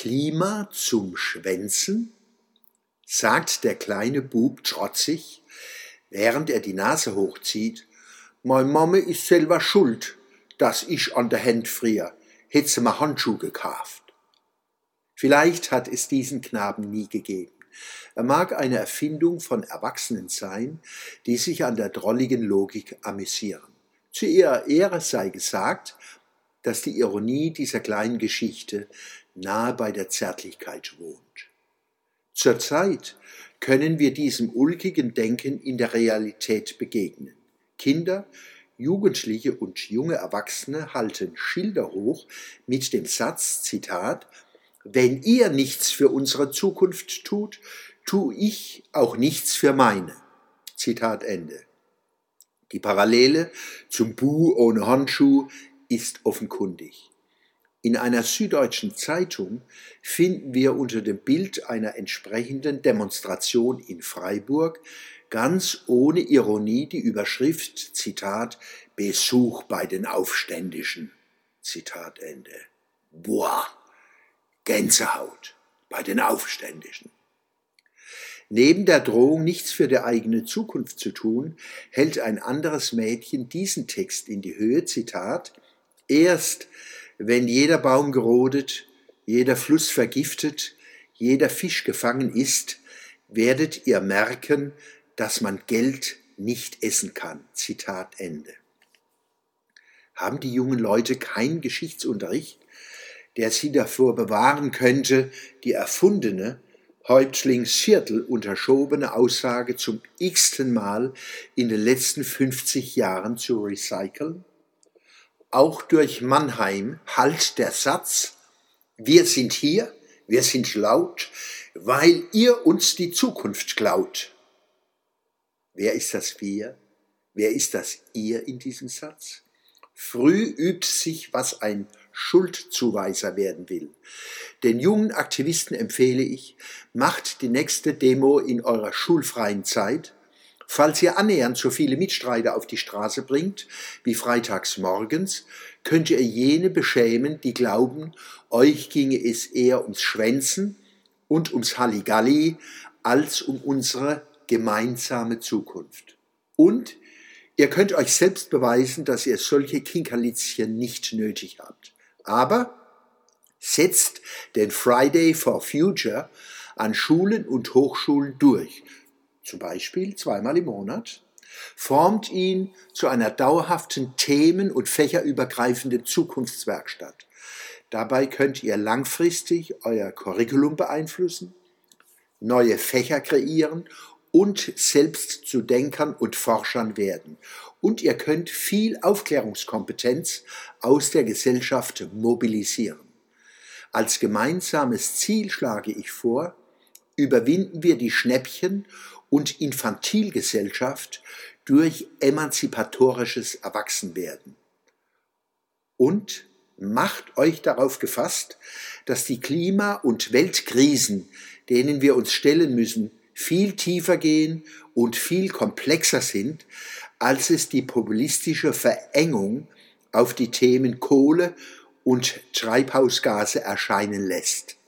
Klima zum Schwänzen? sagt der kleine Bub trotzig, während er die Nase hochzieht. Mein Mama ist selber schuld, dass ich an der Hand frier, hätte mir Handschuh gekauft. Vielleicht hat es diesen Knaben nie gegeben. Er mag eine Erfindung von Erwachsenen sein, die sich an der drolligen Logik amüsieren. Zu ihrer Ehre sei gesagt, dass die Ironie dieser kleinen Geschichte nahe bei der Zärtlichkeit wohnt. Zurzeit können wir diesem ulkigen Denken in der Realität begegnen. Kinder, Jugendliche und junge Erwachsene halten Schilder hoch mit dem Satz, Zitat, wenn ihr nichts für unsere Zukunft tut, tu ich auch nichts für meine. Zitat Ende. Die Parallele zum Bu ohne Handschuh ist offenkundig. In einer süddeutschen Zeitung finden wir unter dem Bild einer entsprechenden Demonstration in Freiburg ganz ohne Ironie die Überschrift Zitat Besuch bei den Aufständischen. Zitat Ende. Boah, Gänsehaut bei den Aufständischen. Neben der Drohung, nichts für die eigene Zukunft zu tun, hält ein anderes Mädchen diesen Text in die Höhe, Zitat, Erst wenn jeder Baum gerodet, jeder Fluss vergiftet, jeder Fisch gefangen ist, werdet ihr merken, dass man Geld nicht essen kann. Zitat Ende. Haben die jungen Leute keinen Geschichtsunterricht, der sie davor bewahren könnte, die erfundene, Häuptlingsviertel unterschobene Aussage zum x-ten Mal in den letzten 50 Jahren zu recyceln? Auch durch Mannheim hallt der Satz, wir sind hier, wir sind laut, weil ihr uns die Zukunft klaut. Wer ist das Wir? Wer ist das Ihr in diesem Satz? Früh übt sich, was ein Schuldzuweiser werden will. Den jungen Aktivisten empfehle ich, macht die nächste Demo in eurer schulfreien Zeit Falls ihr annähernd so viele Mitstreiter auf die Straße bringt wie freitags morgens, könnt ihr jene beschämen, die glauben, euch ginge es eher ums Schwänzen und ums Halligalli als um unsere gemeinsame Zukunft. Und ihr könnt euch selbst beweisen, dass ihr solche Kinkerlitzchen nicht nötig habt. Aber setzt den Friday for Future an Schulen und Hochschulen durch zum Beispiel zweimal im Monat, formt ihn zu einer dauerhaften themen- und fächerübergreifenden Zukunftswerkstatt. Dabei könnt ihr langfristig euer Curriculum beeinflussen, neue Fächer kreieren und selbst zu Denkern und Forschern werden. Und ihr könnt viel Aufklärungskompetenz aus der Gesellschaft mobilisieren. Als gemeinsames Ziel schlage ich vor, überwinden wir die Schnäppchen und Infantilgesellschaft durch emanzipatorisches Erwachsenwerden. Und macht euch darauf gefasst, dass die Klima- und Weltkrisen, denen wir uns stellen müssen, viel tiefer gehen und viel komplexer sind, als es die populistische Verengung auf die Themen Kohle und Treibhausgase erscheinen lässt.